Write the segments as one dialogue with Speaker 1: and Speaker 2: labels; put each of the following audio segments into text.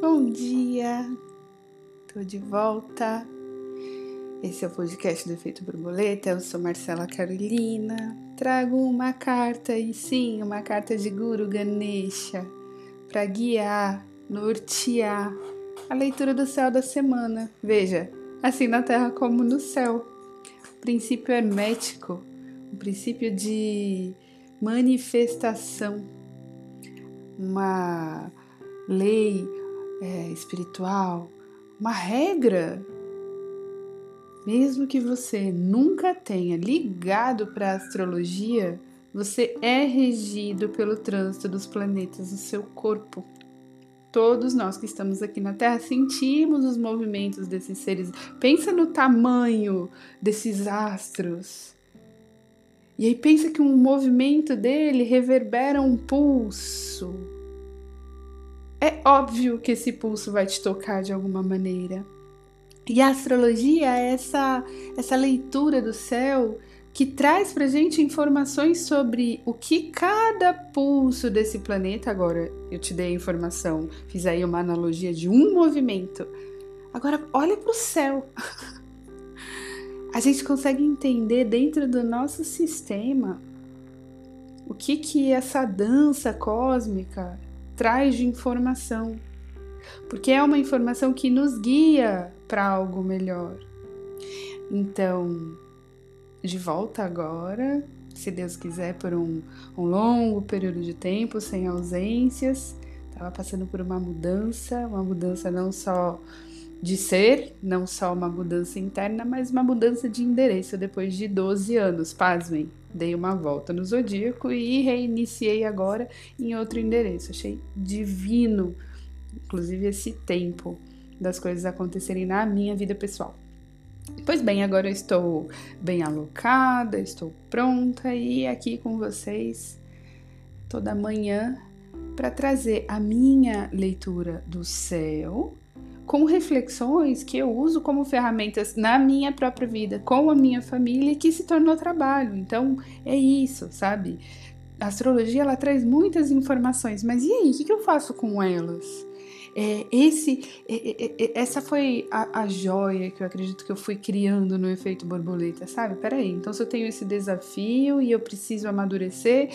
Speaker 1: Bom dia, tô de volta. Esse é o podcast do Efeito Borboleta. Eu sou Marcela Carolina. Trago uma carta, e sim, uma carta de Guru Ganesha, para guiar, nortear a leitura do céu da semana. Veja, assim na terra como no céu. O princípio hermético, o princípio de manifestação, uma lei é, espiritual, uma regra, mesmo que você nunca tenha ligado para a astrologia, você é regido pelo trânsito dos planetas no seu corpo. Todos nós que estamos aqui na Terra sentimos os movimentos desses seres. Pensa no tamanho desses astros. E aí pensa que um movimento dele reverbera um pulso é óbvio que esse pulso vai te tocar de alguma maneira. E a astrologia é essa, essa leitura do céu que traz para gente informações sobre o que cada pulso desse planeta. Agora eu te dei a informação, fiz aí uma analogia de um movimento. Agora olha para o céu. A gente consegue entender dentro do nosso sistema o que que essa dança cósmica traz de informação, porque é uma informação que nos guia para algo melhor. Então, de volta agora, se Deus quiser, por um, um longo período de tempo, sem ausências. Estava passando por uma mudança, uma mudança não só de ser, não só uma mudança interna, mas uma mudança de endereço depois de 12 anos, pasmem dei uma volta no zodíaco e reiniciei agora em outro endereço. Achei divino, inclusive, esse tempo das coisas acontecerem na minha vida pessoal. Pois bem, agora eu estou bem alocada, estou pronta e aqui com vocês toda manhã para trazer a minha leitura do céu com reflexões que eu uso como ferramentas na minha própria vida, com a minha família, que se tornou trabalho. Então, é isso, sabe? A astrologia ela traz muitas informações, mas e aí, o que, eu faço com elas? É, esse, é, é, é, essa foi a, a joia que eu acredito que eu fui criando no efeito borboleta, sabe? Peraí, então se eu tenho esse desafio e eu preciso amadurecer,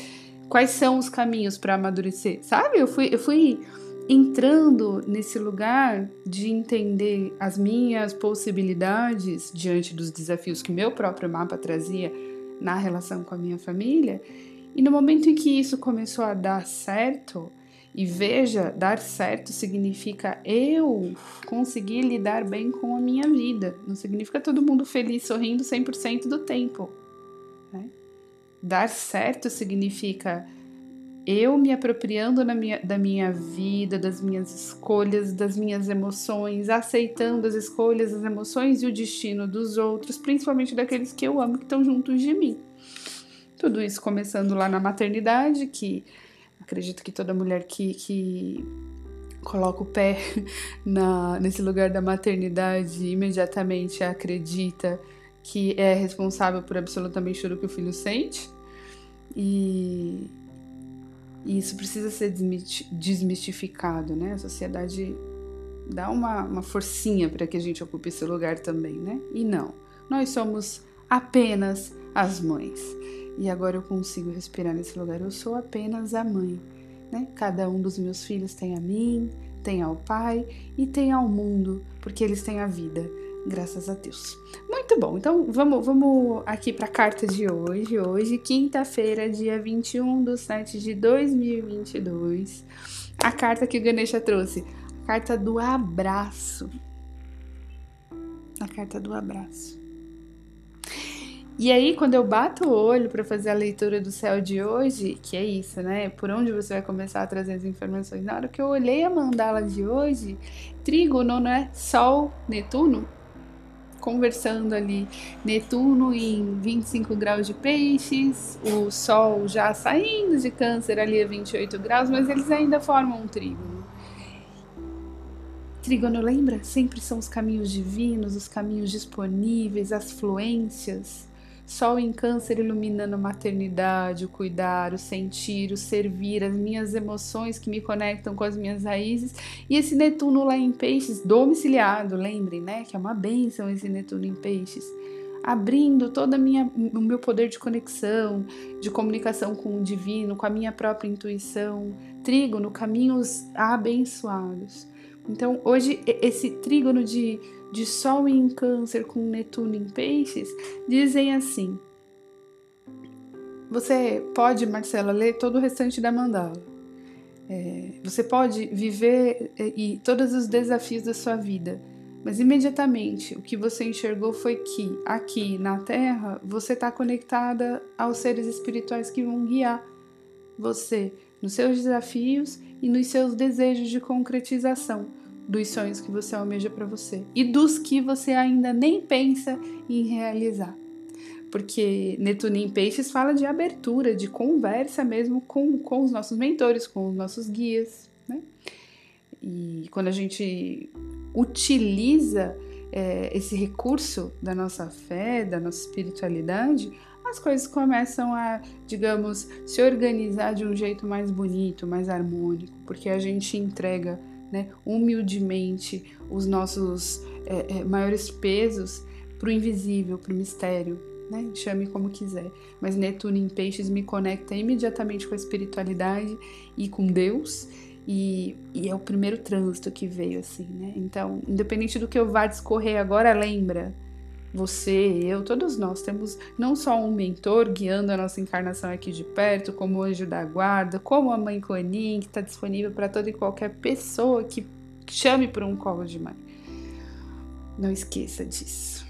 Speaker 1: quais são os caminhos para amadurecer, sabe? Eu fui, eu fui entrando nesse lugar de entender as minhas possibilidades diante dos desafios que meu próprio mapa trazia na relação com a minha família, e no momento em que isso começou a dar certo, e veja, dar certo significa eu conseguir lidar bem com a minha vida, não significa todo mundo feliz, sorrindo 100% do tempo. Né? Dar certo significa eu me apropriando minha, da minha vida, das minhas escolhas, das minhas emoções, aceitando as escolhas, as emoções e o destino dos outros, principalmente daqueles que eu amo que estão juntos de mim. Tudo isso começando lá na maternidade, que acredito que toda mulher que, que coloca o pé na, nesse lugar da maternidade imediatamente acredita que é responsável por absolutamente tudo que o filho sente. E, e isso precisa ser desmistificado, né? A sociedade dá uma, uma forcinha para que a gente ocupe esse lugar também, né? E não, nós somos apenas as mães. E agora eu consigo respirar nesse lugar. Eu sou apenas a mãe, né? Cada um dos meus filhos tem a mim, tem ao pai e tem ao mundo, porque eles têm a vida graças a Deus. Muito bom, então vamos, vamos aqui para a carta de hoje. Hoje, quinta-feira, dia 21 de 7 de 2022. A carta que o Ganesha trouxe, a carta do abraço. A carta do abraço. E aí, quando eu bato o olho para fazer a leitura do céu de hoje, que é isso, né? Por onde você vai começar a trazer as informações? Na hora que eu olhei a mandala de hoje, trígono, né? Sol, Netuno, conversando ali. Netuno em 25 graus de peixes, o Sol já saindo de câncer ali a 28 graus, mas eles ainda formam um trígono. Trígono, lembra? Sempre são os caminhos divinos, os caminhos disponíveis, as fluências. Sol em Câncer iluminando a maternidade, o cuidar, o sentir, o servir, as minhas emoções que me conectam com as minhas raízes. E esse Netuno lá em Peixes, domiciliado, lembrem, né? Que é uma bênção esse Netuno em Peixes abrindo todo minha, o meu poder de conexão, de comunicação com o divino, com a minha própria intuição. Trígono, caminhos abençoados. Então, hoje, esse trígono de, de Sol em Câncer com Netuno em Peixes dizem assim. Você pode, Marcela, ler todo o restante da mandala. É, você pode viver e, e todos os desafios da sua vida mas imediatamente o que você enxergou foi que aqui na Terra você está conectada aos seres espirituais que vão guiar você nos seus desafios e nos seus desejos de concretização dos sonhos que você almeja para você e dos que você ainda nem pensa em realizar. Porque Netuno em Peixes fala de abertura, de conversa mesmo com, com os nossos mentores, com os nossos guias. Né? E quando a gente utiliza é, esse recurso da nossa fé, da nossa espiritualidade, as coisas começam a, digamos, se organizar de um jeito mais bonito, mais harmônico, porque a gente entrega né, humildemente os nossos é, é, maiores pesos para o invisível, para o mistério. Né? Chame como quiser, mas Netuno em Peixes me conecta imediatamente com a espiritualidade e com Deus, e, e, é o primeiro trânsito que veio assim, né? Então, independente do que eu vá discorrer agora, lembra, você, eu, todos nós temos não só um mentor guiando a nossa encarnação aqui de perto, como o anjo da guarda, como a mãe Conin, que está disponível para toda e qualquer pessoa que chame por um colo de mãe. Não esqueça disso.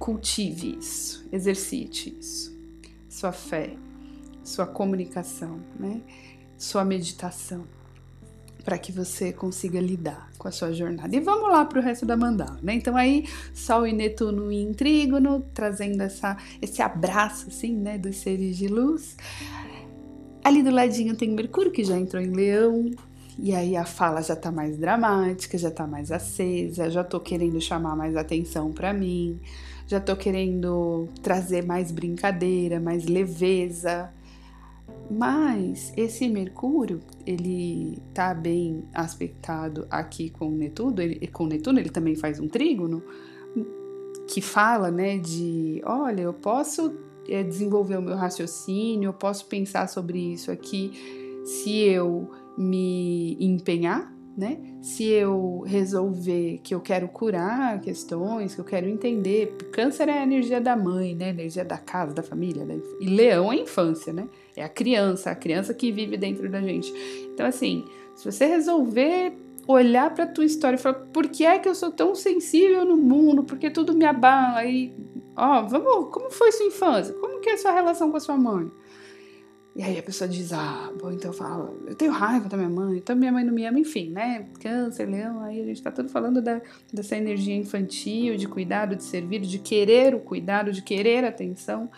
Speaker 1: Cultive isso, exercite isso. Sua fé, sua comunicação, né? Sua meditação para que você consiga lidar com a sua jornada. E vamos lá para o resto da mandala, né? Então aí Sol e Netuno em Trígono, trazendo essa, esse abraço assim, né, dos seres de luz. Ali do ladinho tem Mercúrio que já entrou em Leão, e aí a fala já tá mais dramática, já tá mais acesa, já tô querendo chamar mais atenção para mim, já tô querendo trazer mais brincadeira, mais leveza, mas esse Mercúrio, ele tá bem aspectado aqui com Netuno, ele, com Netuno ele também faz um trígono que fala, né, de, olha, eu posso é, desenvolver o meu raciocínio, eu posso pensar sobre isso aqui se eu me empenhar, né? Se eu resolver que eu quero curar questões, que eu quero entender, câncer é a energia da mãe, né? Energia da casa, da família, né? e leão é a infância, né? É a criança, a criança que vive dentro da gente. Então, assim, se você resolver olhar para tua história e falar, por que é que eu sou tão sensível no mundo? Porque tudo me abala e, ó, vamos, como foi sua infância? Como que é a sua relação com a sua mãe? E aí a pessoa diz, ah, bom, então fala, eu tenho raiva da minha mãe, então minha mãe não me ama, enfim, né? Câncer, leão, aí a gente tá tudo falando da, dessa energia infantil, de cuidado, de servir, de querer o cuidado, de querer atenção.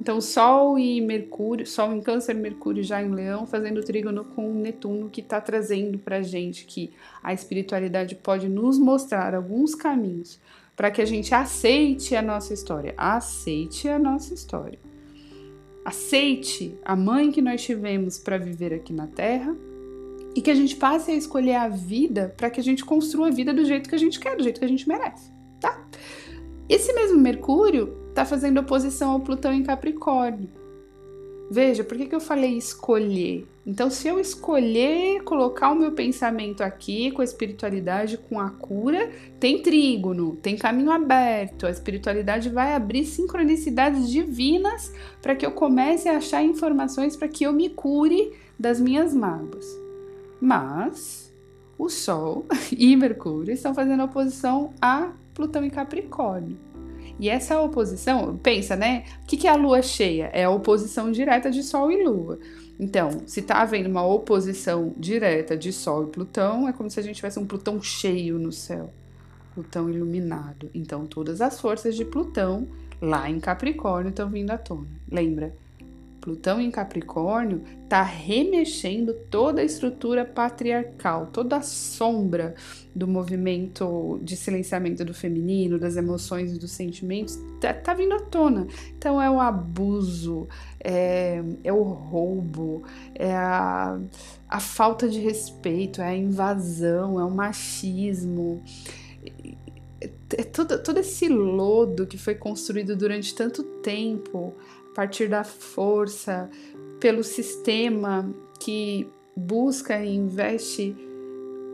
Speaker 1: Então, Sol e Mercúrio, Sol em Câncer, Mercúrio já em Leão, fazendo trígono com Netuno, que tá trazendo pra gente que a espiritualidade pode nos mostrar alguns caminhos para que a gente aceite a nossa história, aceite a nossa história aceite a mãe que nós tivemos para viver aqui na Terra e que a gente passe a escolher a vida para que a gente construa a vida do jeito que a gente quer, do jeito que a gente merece, tá? Esse mesmo Mercúrio está fazendo oposição ao Plutão em Capricórnio. Veja, por que, que eu falei escolher? Então, se eu escolher colocar o meu pensamento aqui com a espiritualidade, com a cura, tem trígono, tem caminho aberto. A espiritualidade vai abrir sincronicidades divinas para que eu comece a achar informações para que eu me cure das minhas mágoas. Mas o Sol e Mercúrio estão fazendo oposição a Plutão em Capricórnio. E essa oposição, pensa, né? O que é a lua cheia? É a oposição direta de Sol e Lua. Então, se está havendo uma oposição direta de Sol e Plutão, é como se a gente tivesse um Plutão cheio no céu, Plutão iluminado. Então, todas as forças de Plutão lá em Capricórnio estão vindo à tona. Lembra? Plutão em Capricórnio está remexendo toda a estrutura patriarcal, toda a sombra do movimento de silenciamento do feminino, das emoções e dos sentimentos, tá, tá vindo à tona. Então é o abuso, é, é o roubo, é a, a falta de respeito, é a invasão, é o machismo é todo, todo esse lodo que foi construído durante tanto tempo, partir da força, pelo sistema que busca e investe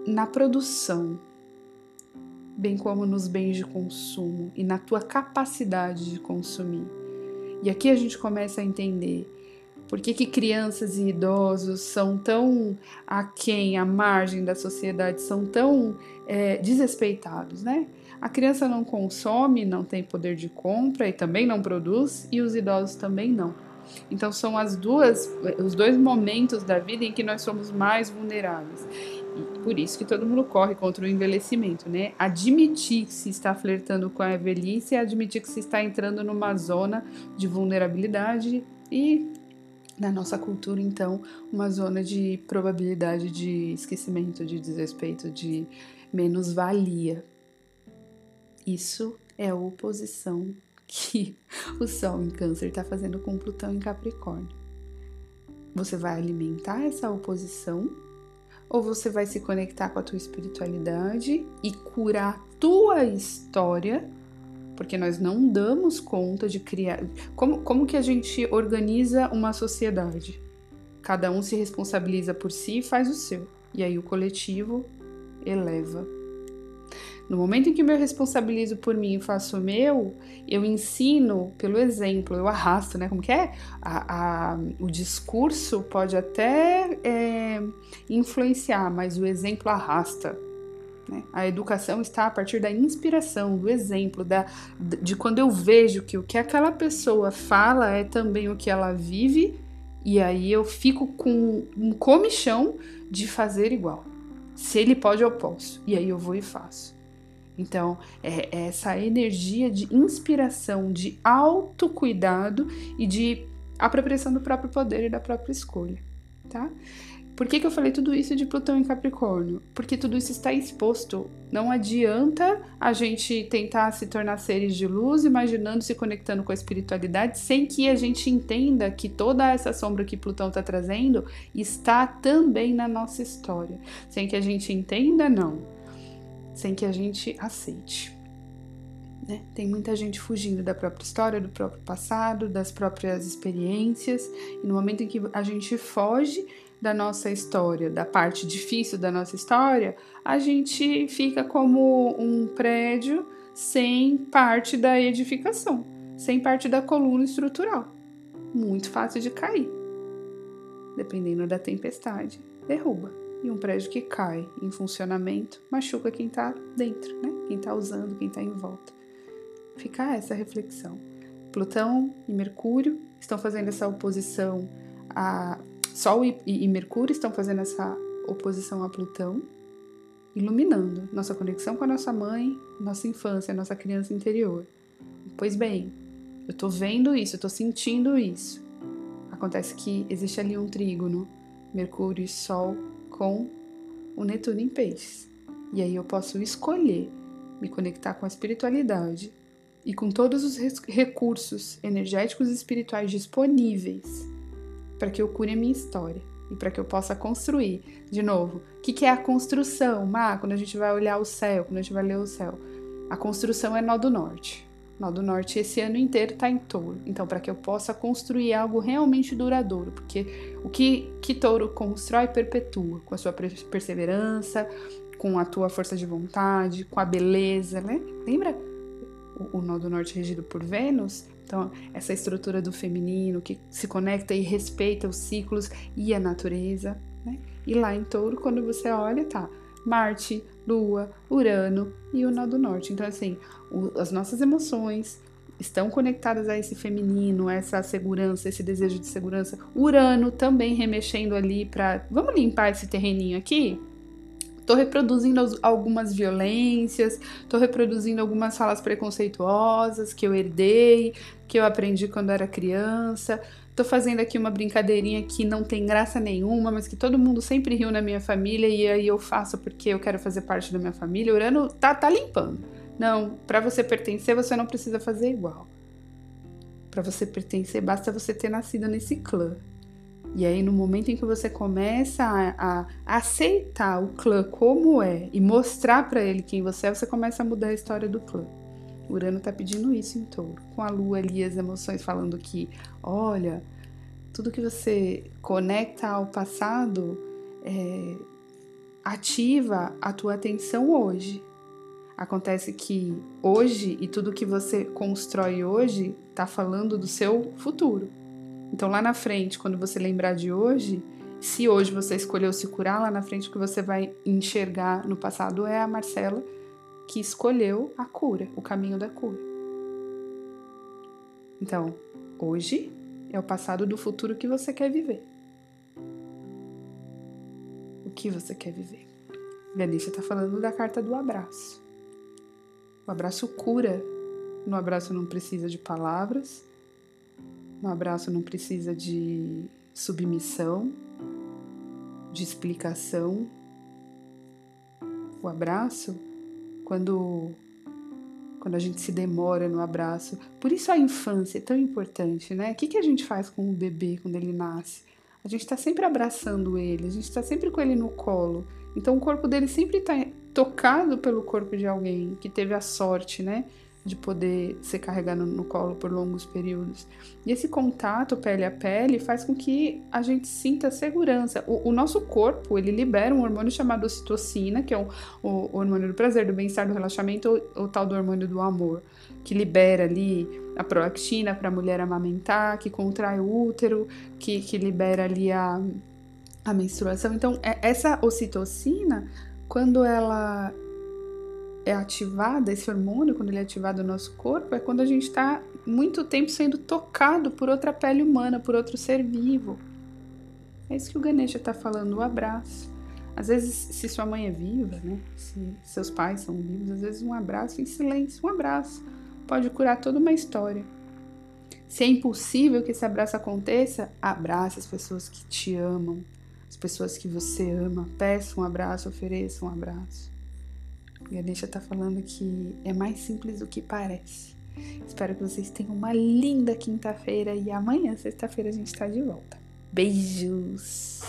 Speaker 1: na produção, bem como nos bens de consumo e na tua capacidade de consumir. E aqui a gente começa a entender por que, que crianças e idosos são tão aquém, à margem da sociedade, são tão é, desrespeitados, né? A criança não consome, não tem poder de compra e também não produz, e os idosos também não. Então são as duas, os dois momentos da vida em que nós somos mais vulneráveis. E por isso que todo mundo corre contra o envelhecimento, né? Admitir que se está flertando com a velhice é admitir que se está entrando numa zona de vulnerabilidade e na nossa cultura, então, uma zona de probabilidade de esquecimento, de desrespeito, de menos-valia. Isso é a oposição que o Sol em Câncer está fazendo com Plutão em Capricórnio. Você vai alimentar essa oposição ou você vai se conectar com a tua espiritualidade e curar a tua história? Porque nós não damos conta de criar. Como, como que a gente organiza uma sociedade? Cada um se responsabiliza por si e faz o seu. E aí o coletivo eleva no momento em que me responsabilizo por mim e faço o meu, eu ensino pelo exemplo, eu arrasto, né? Como que é? A, a, o discurso pode até é, influenciar, mas o exemplo arrasta. Né? A educação está a partir da inspiração, do exemplo, da, de quando eu vejo que o que aquela pessoa fala é também o que ela vive, e aí eu fico com um comichão de fazer igual. Se ele pode, eu posso. E aí eu vou e faço. Então, é, é essa energia de inspiração, de autocuidado e de apropriação do próprio poder e da própria escolha, tá? Por que, que eu falei tudo isso de Plutão em Capricórnio? Porque tudo isso está exposto. Não adianta a gente tentar se tornar seres de luz, imaginando, se conectando com a espiritualidade, sem que a gente entenda que toda essa sombra que Plutão está trazendo está também na nossa história. Sem que a gente entenda, não sem que a gente aceite. Né? Tem muita gente fugindo da própria história, do próprio passado, das próprias experiências, e no momento em que a gente foge da nossa história, da parte difícil da nossa história, a gente fica como um prédio sem parte da edificação, sem parte da coluna estrutural. Muito fácil de cair. Dependendo da tempestade, derruba. E um prédio que cai em funcionamento machuca quem está dentro, né? quem está usando, quem está em volta. Fica essa reflexão. Plutão e Mercúrio estão fazendo essa oposição a. Sol e, e, Mercúrio estão fazendo essa oposição a Plutão, iluminando nossa conexão com a nossa mãe, nossa infância, nossa criança interior. Pois bem, eu estou vendo isso, eu estou sentindo isso. Acontece que existe ali um trígono, Mercúrio e Sol com o Netuno em Peixes. E aí eu posso escolher me conectar com a espiritualidade e com todos os recursos energéticos e espirituais disponíveis para que eu cure a minha história e para que eu possa construir. De novo, o que, que, é a construção? Má, quando a gente vai olhar o céu, quando a gente vai ler o céu, a construção é nó do norte. Nó do Norte esse ano inteiro está em touro. Então, para que eu possa construir algo realmente duradouro, porque o que, que touro constrói perpetua com a sua perseverança, com a tua força de vontade, com a beleza, né? Lembra o, o nó do Norte regido por Vênus? Então, essa estrutura do feminino que se conecta e respeita os ciclos e a natureza, né? E lá em touro, quando você olha, tá Marte, Lua, Urano e o Nó do Norte. Então, assim, o, as nossas emoções estão conectadas a esse feminino, a essa segurança, esse desejo de segurança. Urano também remexendo ali para. Vamos limpar esse terreninho aqui? Tô reproduzindo algumas violências, tô reproduzindo algumas falas preconceituosas que eu herdei, que eu aprendi quando era criança, tô fazendo aqui uma brincadeirinha que não tem graça nenhuma, mas que todo mundo sempre riu na minha família e aí eu faço porque eu quero fazer parte da minha família. Urano tá, tá limpando. Não, para você pertencer, você não precisa fazer igual. Para você pertencer, basta você ter nascido nesse clã. E aí, no momento em que você começa a, a aceitar o clã como é e mostrar para ele quem você é, você começa a mudar a história do clã. Urano tá pedindo isso em touro, com a lua ali, as emoções falando que, olha, tudo que você conecta ao passado é, ativa a tua atenção hoje. Acontece que hoje e tudo que você constrói hoje tá falando do seu futuro. Então lá na frente, quando você lembrar de hoje, se hoje você escolheu se curar, lá na frente o que você vai enxergar no passado é a Marcela que escolheu a cura, o caminho da cura. Então, hoje é o passado do futuro que você quer viver. O que você quer viver? Ganesha está falando da carta do abraço. O abraço cura. No abraço não precisa de palavras. No abraço não precisa de submissão, de explicação. O abraço quando quando a gente se demora no abraço. Por isso a infância é tão importante, né? O que, que a gente faz com o bebê quando ele nasce? A gente está sempre abraçando ele, a gente está sempre com ele no colo. Então o corpo dele sempre está tocado pelo corpo de alguém que teve a sorte, né? De poder ser carregado no colo por longos períodos. E esse contato pele a pele faz com que a gente sinta segurança. O, o nosso corpo, ele libera um hormônio chamado ocitocina, que é o, o, hormônio do prazer, do bem-estar, do relaxamento, o, o tal do hormônio do amor, que libera ali a prolactina para a mulher amamentar, que contrai o útero, que, que libera ali a, a menstruação. Então, é, essa ocitocina, quando ela é ativada, esse hormônio, quando ele é ativado no nosso corpo, é quando a gente está muito tempo sendo tocado por outra pele humana, por outro ser vivo. É isso que o Ganesha está falando, o abraço. Às vezes, se sua mãe é viva, né? Se seus pais são vivos, às vezes um abraço em silêncio, um abraço pode curar toda uma história. Se é impossível que esse abraço aconteça, abrace as pessoas que te amam, as pessoas que você ama. Peça um abraço, ofereça um abraço. Ganesha está falando que é mais simples do que parece. Espero que vocês tenham uma linda quinta-feira e amanhã, sexta-feira, a gente está de volta. Beijos!